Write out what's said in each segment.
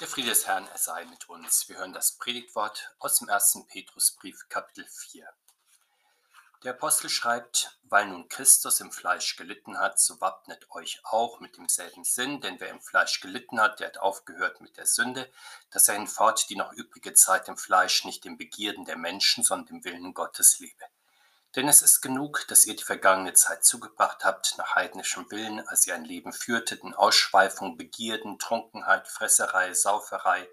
Der Friede des Herrn, er sei mit uns. Wir hören das Predigtwort aus dem ersten Petrusbrief, Kapitel 4. Der Apostel schreibt, weil nun Christus im Fleisch gelitten hat, so wappnet euch auch mit demselben Sinn, denn wer im Fleisch gelitten hat, der hat aufgehört mit der Sünde, dass er hinfort die noch übrige Zeit im Fleisch nicht dem Begierden der Menschen, sondern dem Willen Gottes lebe. Denn es ist genug, dass ihr die vergangene Zeit zugebracht habt nach heidnischem Willen, als ihr ein Leben führtet in Ausschweifung, Begierden, Trunkenheit, Fresserei, Sauferei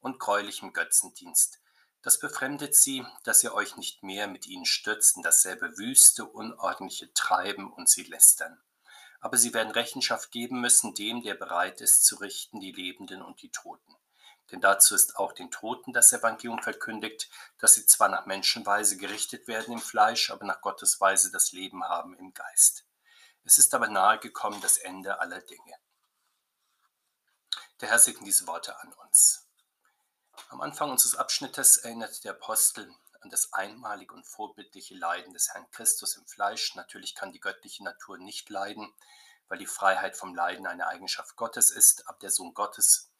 und gräulichem Götzendienst. Das befremdet sie, dass ihr euch nicht mehr mit ihnen stürzt in dasselbe wüste, unordentliche Treiben und sie lästern. Aber sie werden Rechenschaft geben müssen dem, der bereit ist zu richten die Lebenden und die Toten denn dazu ist auch den Toten das Evangelium verkündigt, dass sie zwar nach Menschenweise gerichtet werden im Fleisch, aber nach Gottes Weise das Leben haben im Geist. Es ist aber nahe gekommen das Ende aller Dinge. Der Herr segne diese Worte an uns. Am Anfang unseres Abschnittes erinnert der Apostel an das einmalige und vorbildliche Leiden des Herrn Christus im Fleisch. Natürlich kann die göttliche Natur nicht leiden, weil die Freiheit vom Leiden eine Eigenschaft Gottes ist, aber der Sohn Gottes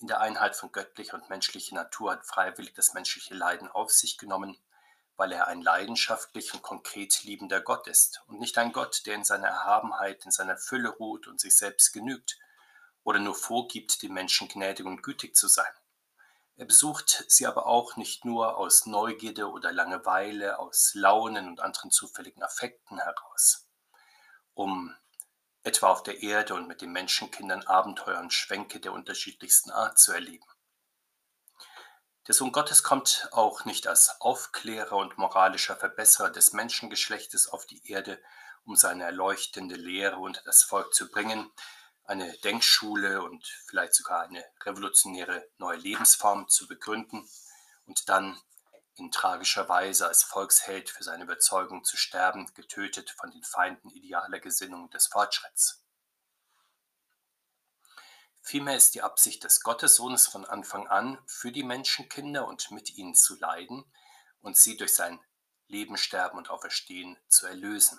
in der Einheit von göttlicher und menschlicher Natur hat freiwillig das menschliche Leiden auf sich genommen, weil er ein leidenschaftlich und konkret liebender Gott ist und nicht ein Gott, der in seiner Erhabenheit, in seiner Fülle ruht und sich selbst genügt oder nur vorgibt, den Menschen gnädig und gütig zu sein. Er besucht sie aber auch nicht nur aus Neugierde oder Langeweile, aus Launen und anderen zufälligen Affekten heraus, um etwa auf der Erde und mit den Menschenkindern Abenteuer und Schwänke der unterschiedlichsten Art zu erleben. Der Sohn Gottes kommt auch nicht als Aufklärer und moralischer Verbesserer des Menschengeschlechtes auf die Erde, um seine erleuchtende Lehre unter das Volk zu bringen, eine Denkschule und vielleicht sogar eine revolutionäre neue Lebensform zu begründen und dann in tragischer Weise als Volksheld für seine Überzeugung zu sterben, getötet von den Feinden idealer Gesinnung des Fortschritts. Vielmehr ist die Absicht des Gottessohnes von Anfang an, für die Menschenkinder und mit ihnen zu leiden und sie durch sein Leben, Sterben und Auferstehen zu erlösen.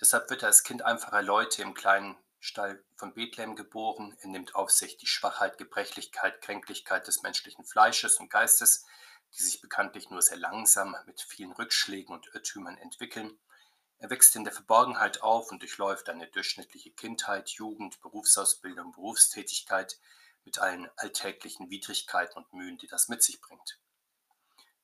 Deshalb wird er als Kind einfacher Leute im kleinen Stall von Bethlehem geboren. Er nimmt auf sich die Schwachheit, Gebrechlichkeit, Kränklichkeit des menschlichen Fleisches und Geistes, die sich bekanntlich nur sehr langsam mit vielen Rückschlägen und Irrtümern entwickeln. Er wächst in der Verborgenheit auf und durchläuft eine durchschnittliche Kindheit, Jugend, Berufsausbildung, Berufstätigkeit mit allen alltäglichen Widrigkeiten und Mühen, die das mit sich bringt.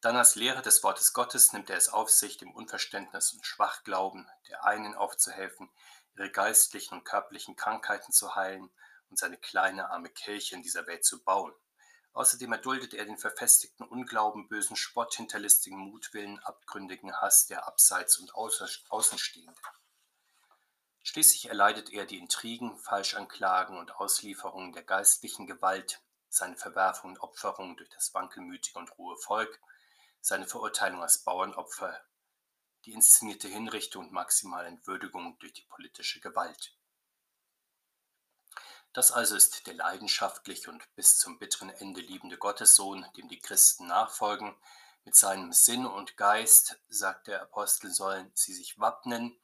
Dann als Lehrer des Wortes Gottes nimmt er es auf sich, dem Unverständnis und Schwachglauben der einen aufzuhelfen, ihre geistlichen und körperlichen Krankheiten zu heilen und seine kleine arme Kirche in dieser Welt zu bauen. Außerdem erduldet er den verfestigten Unglauben, bösen Spott, hinterlistigen Mutwillen, abgründigen Hass der Abseits- und Außenstehenden. Schließlich erleidet er die Intrigen, Falschanklagen und Auslieferungen der geistlichen Gewalt, seine Verwerfung und Opferung durch das wankelmütige und rohe Volk, seine Verurteilung als Bauernopfer, die inszenierte Hinrichtung und maximale Entwürdigung durch die politische Gewalt. Das also ist der leidenschaftlich und bis zum bitteren Ende liebende Gottessohn, dem die Christen nachfolgen. Mit seinem Sinn und Geist, sagt der Apostel, sollen sie sich wappnen.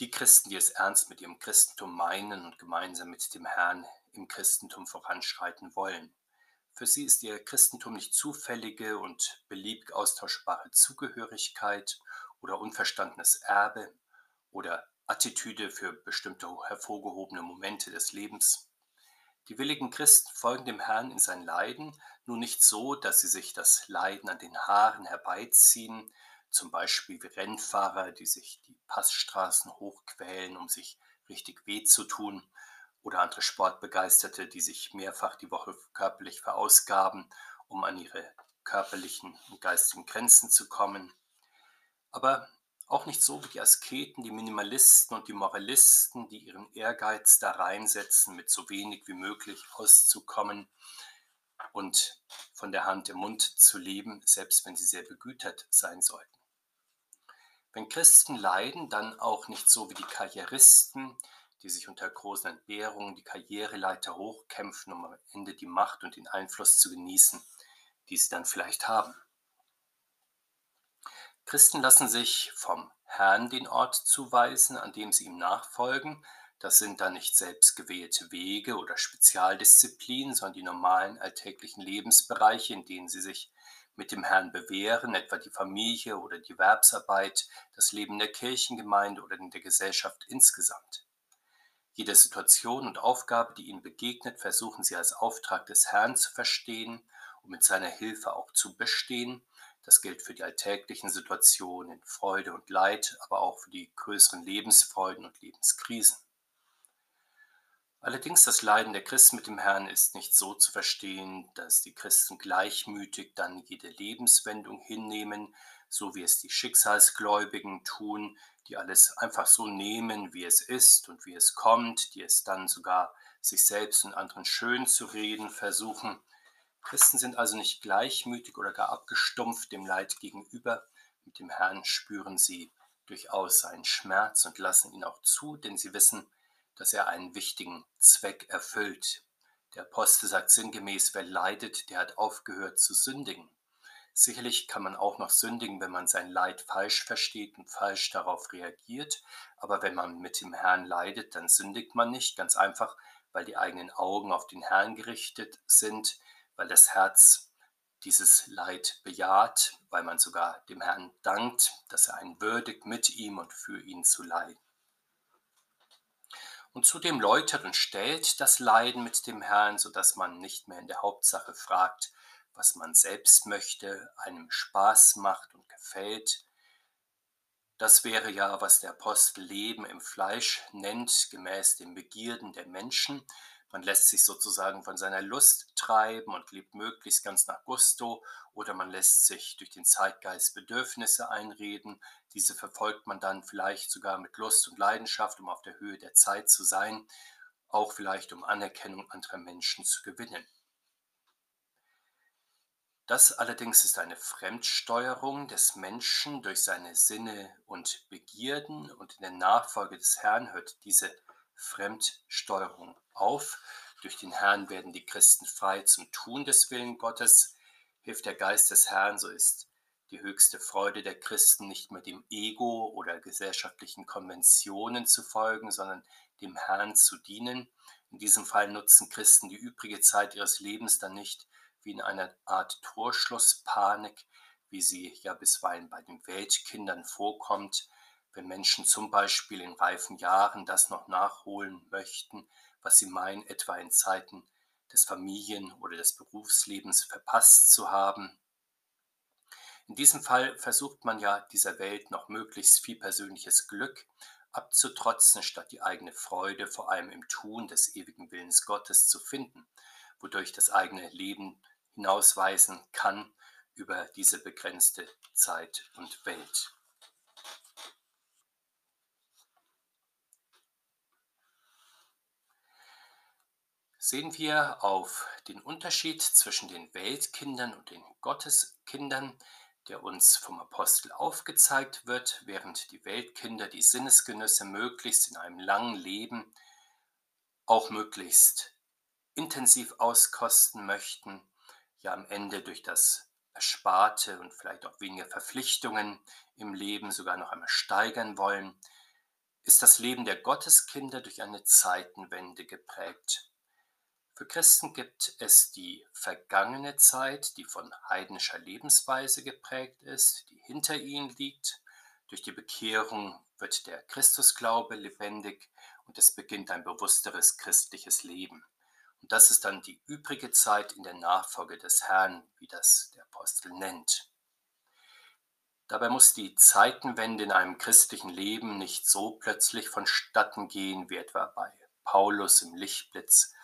Die Christen, die es ernst mit ihrem Christentum meinen und gemeinsam mit dem Herrn im Christentum voranschreiten wollen. Für sie ist ihr Christentum nicht zufällige und beliebig austauschbare Zugehörigkeit oder unverstandenes Erbe oder Attitüde für bestimmte hervorgehobene Momente des Lebens. Die willigen Christen folgen dem Herrn in sein Leiden, nur nicht so, dass sie sich das Leiden an den Haaren herbeiziehen, zum Beispiel wie Rennfahrer, die sich die Passstraßen hochquälen, um sich richtig weh zu tun, oder andere Sportbegeisterte, die sich mehrfach die Woche körperlich verausgaben, um an ihre körperlichen und geistigen Grenzen zu kommen. Aber auch nicht so wie die Asketen, die Minimalisten und die Moralisten, die ihren Ehrgeiz da reinsetzen, mit so wenig wie möglich auszukommen und von der Hand im Mund zu leben, selbst wenn sie sehr begütert sein sollten. Wenn Christen leiden, dann auch nicht so wie die Karrieristen, die sich unter großen Entbehrungen die Karriereleiter hochkämpfen, um am Ende die Macht und den Einfluss zu genießen, die sie dann vielleicht haben. Christen lassen sich vom Herrn den Ort zuweisen, an dem sie ihm nachfolgen. Das sind dann nicht selbst gewählte Wege oder Spezialdisziplinen, sondern die normalen alltäglichen Lebensbereiche, in denen sie sich mit dem Herrn bewähren, etwa die Familie oder die Erwerbsarbeit, das Leben der Kirchengemeinde oder in der Gesellschaft insgesamt. Jede Situation und Aufgabe, die ihnen begegnet, versuchen sie als Auftrag des Herrn zu verstehen und mit seiner Hilfe auch zu bestehen. Das gilt für die alltäglichen Situationen in Freude und Leid, aber auch für die größeren Lebensfreuden und Lebenskrisen. Allerdings das Leiden der Christen mit dem Herrn ist nicht so zu verstehen, dass die Christen gleichmütig dann jede Lebenswendung hinnehmen, so wie es die Schicksalsgläubigen tun, die alles einfach so nehmen, wie es ist und wie es kommt, die es dann sogar sich selbst und anderen schön zu reden versuchen. Christen sind also nicht gleichmütig oder gar abgestumpft dem Leid gegenüber. Mit dem Herrn spüren sie durchaus seinen Schmerz und lassen ihn auch zu, denn sie wissen, dass er einen wichtigen Zweck erfüllt. Der Apostel sagt sinngemäß, wer leidet, der hat aufgehört zu sündigen. Sicherlich kann man auch noch sündigen, wenn man sein Leid falsch versteht und falsch darauf reagiert, aber wenn man mit dem Herrn leidet, dann sündigt man nicht, ganz einfach, weil die eigenen Augen auf den Herrn gerichtet sind, weil das Herz dieses Leid bejaht, weil man sogar dem Herrn dankt, dass er einen würdigt, mit ihm und für ihn zu leiden. Und zudem läutert und stellt das Leiden mit dem Herrn, sodass man nicht mehr in der Hauptsache fragt, was man selbst möchte, einem Spaß macht und gefällt. Das wäre ja, was der Apostel Leben im Fleisch nennt, gemäß den Begierden der Menschen. Man lässt sich sozusagen von seiner Lust treiben und lebt möglichst ganz nach Gusto. Oder man lässt sich durch den Zeitgeist Bedürfnisse einreden, diese verfolgt man dann vielleicht sogar mit Lust und Leidenschaft, um auf der Höhe der Zeit zu sein, auch vielleicht um Anerkennung anderer Menschen zu gewinnen. Das allerdings ist eine Fremdsteuerung des Menschen durch seine Sinne und Begierden. Und in der Nachfolge des Herrn hört diese Fremdsteuerung auf. Durch den Herrn werden die Christen frei zum Tun des Willen Gottes. Hilft der Geist des Herrn, so ist die höchste Freude der Christen, nicht mehr dem Ego oder gesellschaftlichen Konventionen zu folgen, sondern dem Herrn zu dienen. In diesem Fall nutzen Christen die übrige Zeit ihres Lebens dann nicht wie in einer Art Torschlusspanik, wie sie ja bisweilen bei den Weltkindern vorkommt, wenn Menschen zum Beispiel in reifen Jahren das noch nachholen möchten, was sie meinen, etwa in Zeiten des Familien- oder des Berufslebens verpasst zu haben. In diesem Fall versucht man ja dieser Welt noch möglichst viel persönliches Glück abzutrotzen, statt die eigene Freude vor allem im Tun des ewigen Willens Gottes zu finden, wodurch das eigene Leben hinausweisen kann über diese begrenzte Zeit und Welt. Sehen wir auf den Unterschied zwischen den Weltkindern und den Gotteskindern, der uns vom Apostel aufgezeigt wird, während die Weltkinder die Sinnesgenüsse möglichst in einem langen Leben auch möglichst intensiv auskosten möchten, ja am Ende durch das Ersparte und vielleicht auch weniger Verpflichtungen im Leben sogar noch einmal steigern wollen, ist das Leben der Gotteskinder durch eine Zeitenwende geprägt. Für Christen gibt es die vergangene Zeit, die von heidnischer Lebensweise geprägt ist, die hinter ihnen liegt. Durch die Bekehrung wird der Christusglaube lebendig und es beginnt ein bewussteres christliches Leben. Und das ist dann die übrige Zeit in der Nachfolge des Herrn, wie das der Apostel nennt. Dabei muss die Zeitenwende in einem christlichen Leben nicht so plötzlich vonstatten gehen, wie etwa bei Paulus im Lichtblitz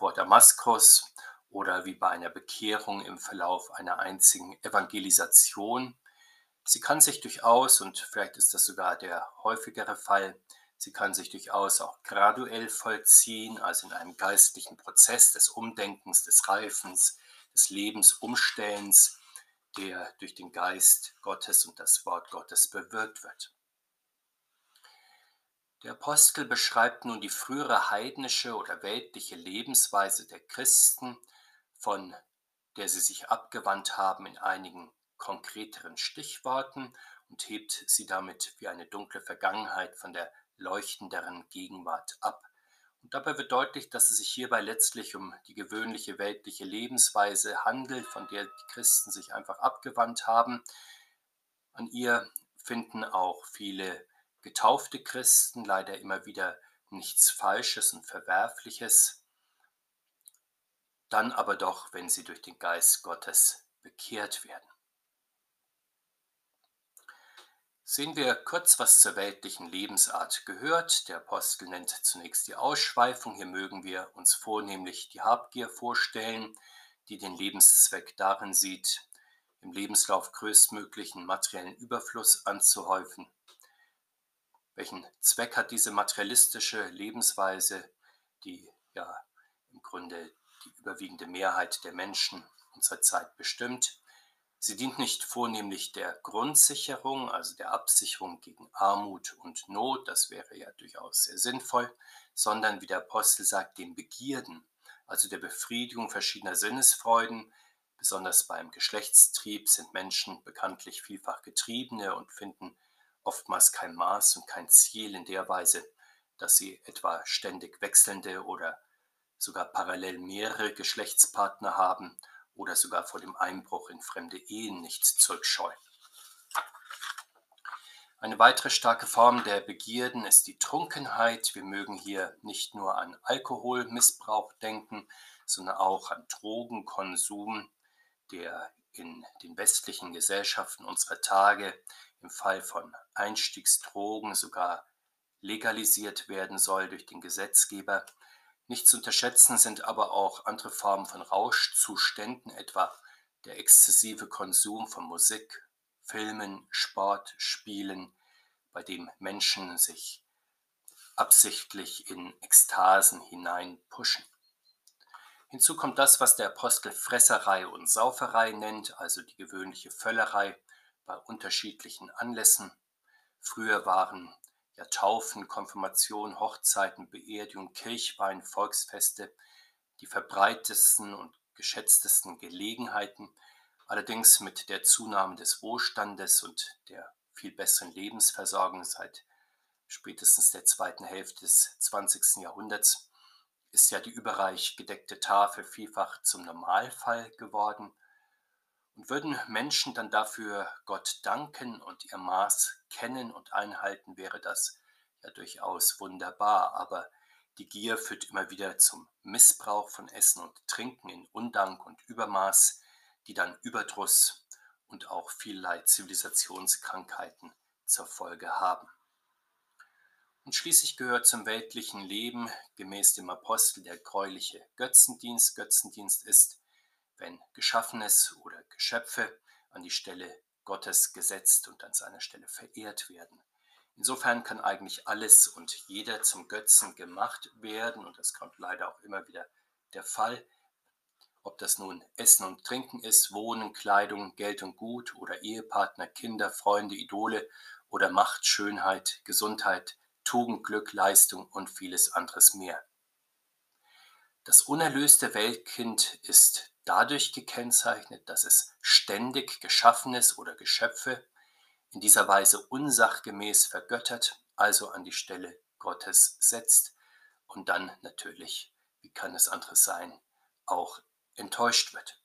vor Damaskus oder wie bei einer Bekehrung im Verlauf einer einzigen Evangelisation. Sie kann sich durchaus, und vielleicht ist das sogar der häufigere Fall, sie kann sich durchaus auch graduell vollziehen, also in einem geistlichen Prozess des Umdenkens, des Reifens, des Lebensumstellens, der durch den Geist Gottes und das Wort Gottes bewirkt wird. Der Apostel beschreibt nun die frühere heidnische oder weltliche Lebensweise der Christen, von der sie sich abgewandt haben in einigen konkreteren Stichworten und hebt sie damit wie eine dunkle Vergangenheit von der leuchtenderen Gegenwart ab. Und dabei wird deutlich, dass es sich hierbei letztlich um die gewöhnliche weltliche Lebensweise handelt, von der die Christen sich einfach abgewandt haben. An ihr finden auch viele getaufte Christen leider immer wieder nichts Falsches und Verwerfliches, dann aber doch, wenn sie durch den Geist Gottes bekehrt werden. Sehen wir kurz, was zur weltlichen Lebensart gehört. Der Apostel nennt zunächst die Ausschweifung. Hier mögen wir uns vornehmlich die Habgier vorstellen, die den Lebenszweck darin sieht, im Lebenslauf größtmöglichen materiellen Überfluss anzuhäufen. Welchen Zweck hat diese materialistische Lebensweise, die ja im Grunde die überwiegende Mehrheit der Menschen unserer Zeit bestimmt? Sie dient nicht vornehmlich der Grundsicherung, also der Absicherung gegen Armut und Not, das wäre ja durchaus sehr sinnvoll, sondern wie der Apostel sagt, den Begierden, also der Befriedigung verschiedener Sinnesfreuden. Besonders beim Geschlechtstrieb sind Menschen bekanntlich vielfach Getriebene und finden oftmals kein Maß und kein Ziel in der Weise, dass sie etwa ständig wechselnde oder sogar parallel mehrere Geschlechtspartner haben oder sogar vor dem Einbruch in fremde Ehen nicht zurückscheuen. Eine weitere starke Form der Begierden ist die Trunkenheit. Wir mögen hier nicht nur an Alkoholmissbrauch denken, sondern auch an Drogenkonsum, der in den westlichen Gesellschaften unserer Tage im Fall von Einstiegsdrogen sogar legalisiert werden soll durch den Gesetzgeber. Nicht zu unterschätzen sind aber auch andere Formen von Rauschzuständen, etwa der exzessive Konsum von Musik, Filmen, Sport, Spielen, bei dem Menschen sich absichtlich in Ekstasen hineinpushen. Hinzu kommt das, was der Apostel Fresserei und Sauferei nennt, also die gewöhnliche Völlerei bei unterschiedlichen Anlässen. Früher waren ja, Taufen, Konfirmation, Hochzeiten, Beerdigung, Kirchwein, Volksfeste, die verbreitetsten und geschätztesten Gelegenheiten, allerdings mit der Zunahme des Wohlstandes und der viel besseren Lebensversorgung seit spätestens der zweiten Hälfte des 20. Jahrhunderts ist ja die überreich gedeckte Tafel vielfach zum Normalfall geworden und würden Menschen dann dafür Gott danken und ihr Maß kennen und einhalten, wäre das ja durchaus wunderbar. Aber die Gier führt immer wieder zum Missbrauch von Essen und Trinken in Undank und Übermaß, die dann Überdruss und auch vielerlei Zivilisationskrankheiten zur Folge haben. Und schließlich gehört zum weltlichen Leben gemäß dem Apostel der gräuliche Götzendienst. Götzendienst ist wenn Geschaffenes oder Geschöpfe an die Stelle Gottes gesetzt und an seiner Stelle verehrt werden. Insofern kann eigentlich alles und jeder zum Götzen gemacht werden und das kommt leider auch immer wieder der Fall. Ob das nun Essen und Trinken ist, Wohnen, Kleidung, Geld und Gut oder Ehepartner, Kinder, Freunde, Idole oder Macht, Schönheit, Gesundheit, Tugend, Glück, Leistung und vieles anderes mehr. Das unerlöste Weltkind ist dadurch gekennzeichnet, dass es ständig Geschaffenes oder Geschöpfe in dieser Weise unsachgemäß vergöttert, also an die Stelle Gottes setzt und dann natürlich, wie kann es anderes sein, auch enttäuscht wird.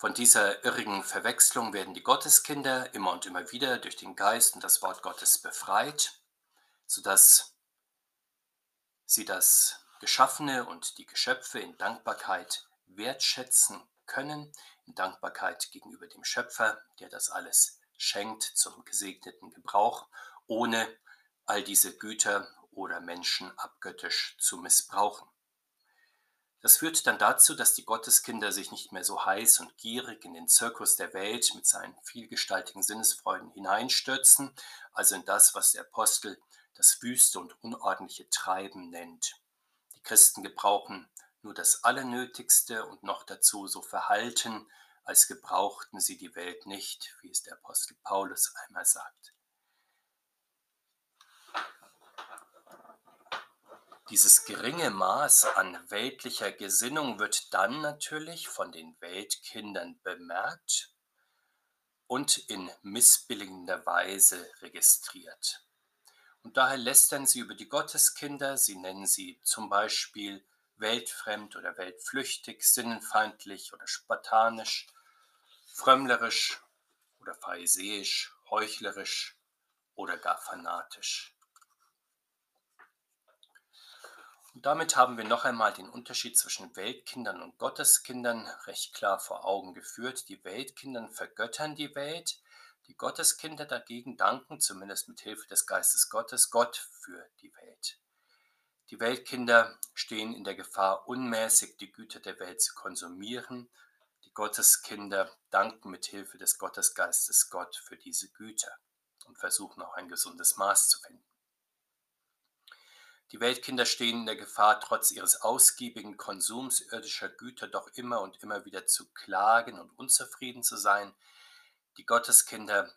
Von dieser irrigen Verwechslung werden die Gotteskinder immer und immer wieder durch den Geist und das Wort Gottes befreit, sodass sie das Geschaffene und die Geschöpfe in Dankbarkeit wertschätzen können, in Dankbarkeit gegenüber dem Schöpfer, der das alles schenkt zum gesegneten Gebrauch, ohne all diese Güter oder Menschen abgöttisch zu missbrauchen. Das führt dann dazu, dass die Gotteskinder sich nicht mehr so heiß und gierig in den Zirkus der Welt mit seinen vielgestaltigen Sinnesfreuden hineinstürzen, also in das, was der Apostel das wüste und unordentliche Treiben nennt. Die Christen gebrauchen nur das Allernötigste und noch dazu so verhalten, als gebrauchten sie die Welt nicht, wie es der Apostel Paulus einmal sagt. Dieses geringe Maß an weltlicher Gesinnung wird dann natürlich von den Weltkindern bemerkt und in missbilligender Weise registriert. Und daher lästern sie über die Gotteskinder, sie nennen sie zum Beispiel weltfremd oder weltflüchtig, sinnenfeindlich oder spartanisch, frömmlerisch oder pharisäisch, heuchlerisch oder gar fanatisch. Und damit haben wir noch einmal den Unterschied zwischen Weltkindern und Gotteskindern recht klar vor Augen geführt. Die Weltkindern vergöttern die Welt, die Gotteskinder dagegen danken, zumindest mit Hilfe des Geistes Gottes, Gott für die Welt. Die Weltkinder stehen in der Gefahr, unmäßig die Güter der Welt zu konsumieren. Die Gotteskinder danken mit Hilfe des Gottesgeistes Gott für diese Güter und versuchen auch ein gesundes Maß zu finden. Die Weltkinder stehen in der Gefahr, trotz ihres ausgiebigen Konsums irdischer Güter doch immer und immer wieder zu klagen und unzufrieden zu sein. Die Gotteskinder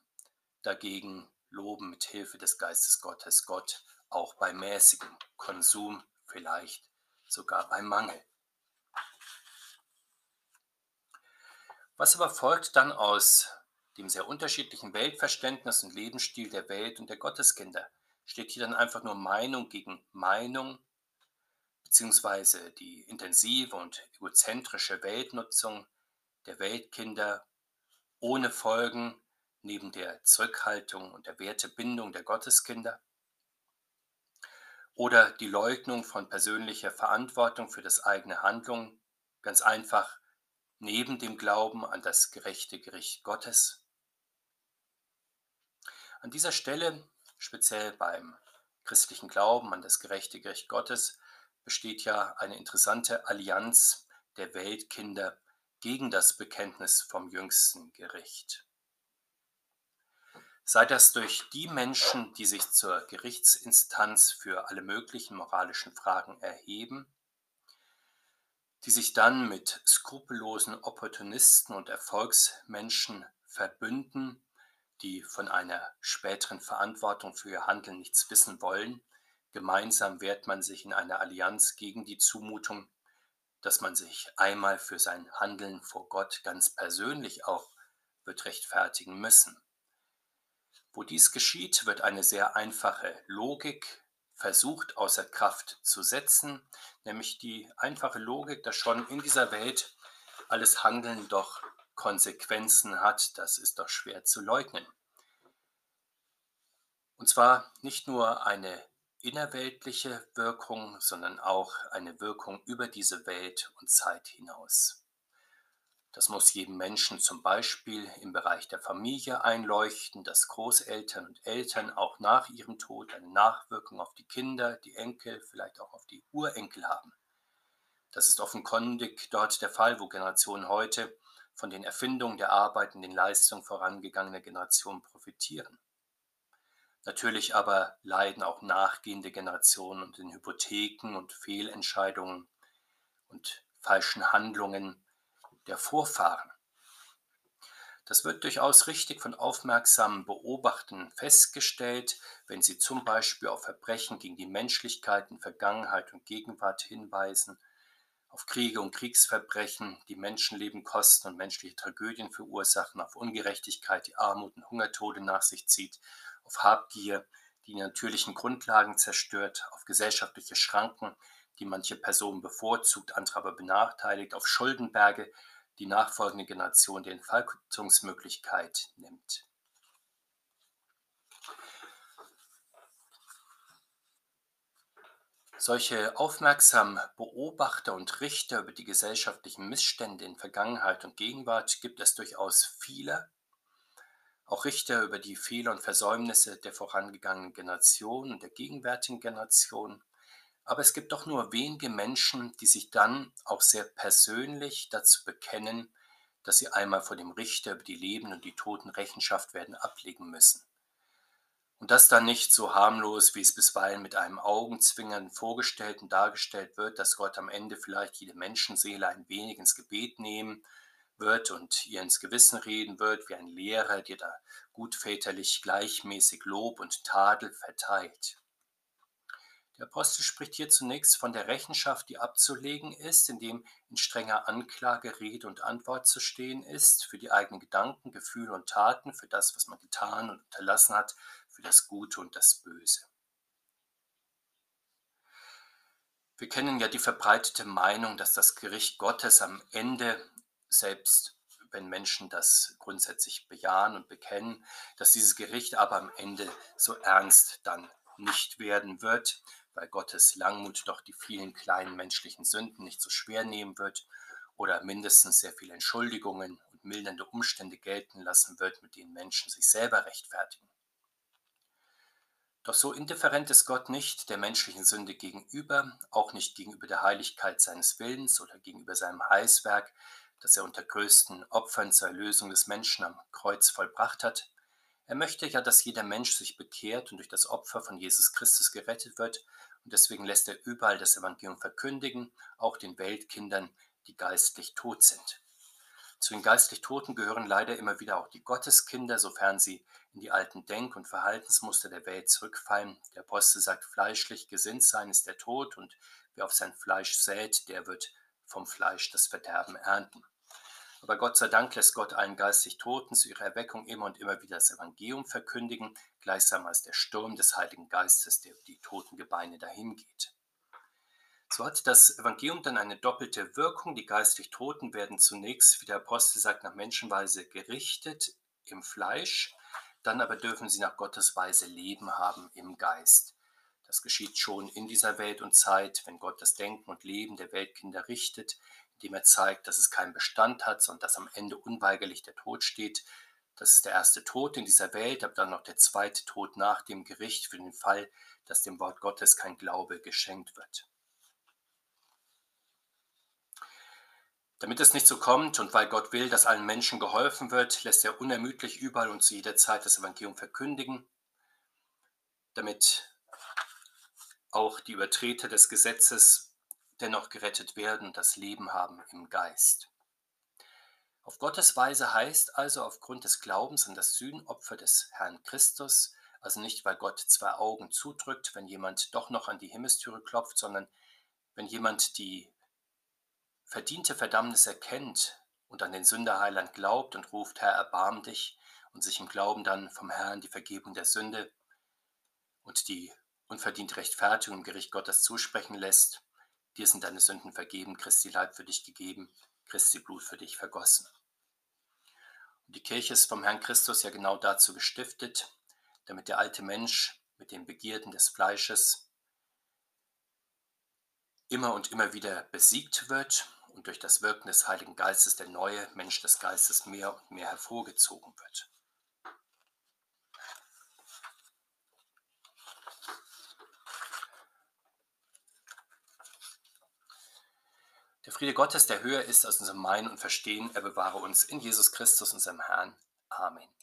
dagegen loben mit Hilfe des Geistes Gottes Gott auch bei mäßigem Konsum, vielleicht sogar bei Mangel. Was aber folgt dann aus dem sehr unterschiedlichen Weltverständnis und Lebensstil der Welt und der Gotteskinder? Steht hier dann einfach nur Meinung gegen Meinung, beziehungsweise die intensive und egozentrische Weltnutzung der Weltkinder ohne Folgen neben der Zurückhaltung und der Wertebindung der Gotteskinder? Oder die Leugnung von persönlicher Verantwortung für das eigene Handeln, ganz einfach neben dem Glauben an das gerechte Gericht Gottes? An dieser Stelle speziell beim christlichen Glauben an das gerechte Gericht Gottes, besteht ja eine interessante Allianz der Weltkinder gegen das Bekenntnis vom jüngsten Gericht. Sei das durch die Menschen, die sich zur Gerichtsinstanz für alle möglichen moralischen Fragen erheben, die sich dann mit skrupellosen Opportunisten und Erfolgsmenschen verbünden die von einer späteren Verantwortung für ihr Handeln nichts wissen wollen. Gemeinsam wehrt man sich in einer Allianz gegen die Zumutung, dass man sich einmal für sein Handeln vor Gott ganz persönlich auch wird rechtfertigen müssen. Wo dies geschieht, wird eine sehr einfache Logik versucht außer Kraft zu setzen, nämlich die einfache Logik, dass schon in dieser Welt alles Handeln doch Konsequenzen hat, das ist doch schwer zu leugnen. Und zwar nicht nur eine innerweltliche Wirkung, sondern auch eine Wirkung über diese Welt und Zeit hinaus. Das muss jedem Menschen zum Beispiel im Bereich der Familie einleuchten, dass Großeltern und Eltern auch nach ihrem Tod eine Nachwirkung auf die Kinder, die Enkel, vielleicht auch auf die Urenkel haben. Das ist offenkundig dort der Fall, wo Generationen heute von den Erfindungen der Arbeit und den Leistungen vorangegangener Generationen profitieren. Natürlich aber leiden auch nachgehende Generationen unter den Hypotheken und Fehlentscheidungen und falschen Handlungen der Vorfahren. Das wird durchaus richtig von aufmerksamen Beobachtern festgestellt, wenn sie zum Beispiel auf Verbrechen gegen die Menschlichkeit in Vergangenheit und Gegenwart hinweisen auf Kriege und Kriegsverbrechen, die Menschenleben kosten und menschliche Tragödien verursachen, auf Ungerechtigkeit, die Armut und Hungertode nach sich zieht, auf Habgier, die natürlichen Grundlagen zerstört, auf gesellschaftliche Schranken, die manche Personen bevorzugt, andere aber benachteiligt, auf Schuldenberge, die nachfolgende Generation die Entfaltungsmöglichkeit nimmt. Solche aufmerksamen Beobachter und Richter über die gesellschaftlichen Missstände in Vergangenheit und Gegenwart gibt es durchaus viele. Auch Richter über die Fehler und Versäumnisse der vorangegangenen Generation und der gegenwärtigen Generation. Aber es gibt doch nur wenige Menschen, die sich dann auch sehr persönlich dazu bekennen, dass sie einmal vor dem Richter über die Leben und die Toten Rechenschaft werden ablegen müssen. Und das dann nicht so harmlos, wie es bisweilen mit einem Augenzwingern vorgestellt und dargestellt wird, dass Gott am Ende vielleicht jede Menschenseele ein wenig ins Gebet nehmen wird und ihr ins Gewissen reden wird, wie ein Lehrer, der da gutväterlich gleichmäßig Lob und Tadel verteilt. Der Apostel spricht hier zunächst von der Rechenschaft, die abzulegen ist, indem in strenger Anklage Rede und Antwort zu stehen ist für die eigenen Gedanken, Gefühle und Taten, für das, was man getan und unterlassen hat, für das Gute und das Böse. Wir kennen ja die verbreitete Meinung, dass das Gericht Gottes am Ende, selbst wenn Menschen das grundsätzlich bejahen und bekennen, dass dieses Gericht aber am Ende so ernst dann nicht werden wird, weil Gottes Langmut doch die vielen kleinen menschlichen Sünden nicht so schwer nehmen wird oder mindestens sehr viele Entschuldigungen und mildernde Umstände gelten lassen wird, mit denen Menschen sich selber rechtfertigen. Doch so indifferent ist Gott nicht der menschlichen Sünde gegenüber, auch nicht gegenüber der Heiligkeit seines Willens oder gegenüber seinem Heilswerk, das er unter größten Opfern zur Erlösung des Menschen am Kreuz vollbracht hat. Er möchte ja, dass jeder Mensch sich bekehrt und durch das Opfer von Jesus Christus gerettet wird, und deswegen lässt er überall das Evangelium verkündigen, auch den Weltkindern, die geistlich tot sind. Zu den geistlich Toten gehören leider immer wieder auch die Gotteskinder, sofern sie in die alten Denk- und Verhaltensmuster der Welt zurückfallen. Der Apostel sagt, fleischlich gesinnt sein ist der Tod und wer auf sein Fleisch sät, der wird vom Fleisch das Verderben ernten. Aber Gott sei Dank lässt Gott allen geistig Toten zu ihrer Erweckung immer und immer wieder das Evangelium verkündigen, gleichsam als der Sturm des Heiligen Geistes, der die toten Gebeine dahingeht. So hat das Evangelium dann eine doppelte Wirkung. Die geistig Toten werden zunächst, wie der Apostel sagt, nach Menschenweise gerichtet im Fleisch, dann aber dürfen sie nach Gottes Weise Leben haben im Geist. Das geschieht schon in dieser Welt und Zeit, wenn Gott das Denken und Leben der Weltkinder richtet, indem er zeigt, dass es keinen Bestand hat, sondern dass am Ende unweigerlich der Tod steht. Das ist der erste Tod in dieser Welt, aber dann noch der zweite Tod nach dem Gericht für den Fall, dass dem Wort Gottes kein Glaube geschenkt wird. Damit es nicht so kommt und weil Gott will, dass allen Menschen geholfen wird, lässt er unermüdlich überall und zu jeder Zeit das Evangelium verkündigen, damit auch die Übertreter des Gesetzes dennoch gerettet werden und das Leben haben im Geist. Auf Gottes Weise heißt also aufgrund des Glaubens an das Sühnopfer des Herrn Christus, also nicht weil Gott zwei Augen zudrückt, wenn jemand doch noch an die Himmelstüre klopft, sondern wenn jemand die verdiente Verdammnis erkennt und an den Sünderheiland glaubt und ruft, Herr, erbarm dich, und sich im Glauben dann vom Herrn die Vergebung der Sünde und die unverdiente Rechtfertigung im Gericht Gottes zusprechen lässt, dir sind deine Sünden vergeben, Christi Leib für dich gegeben, Christi Blut für dich vergossen. Und die Kirche ist vom Herrn Christus ja genau dazu gestiftet, damit der alte Mensch mit den Begierden des Fleisches immer und immer wieder besiegt wird und durch das Wirken des Heiligen Geistes der neue Mensch des Geistes mehr und mehr hervorgezogen wird. Der Friede Gottes, der höher ist als unser Meinen und Verstehen, er bewahre uns in Jesus Christus, unserem Herrn. Amen.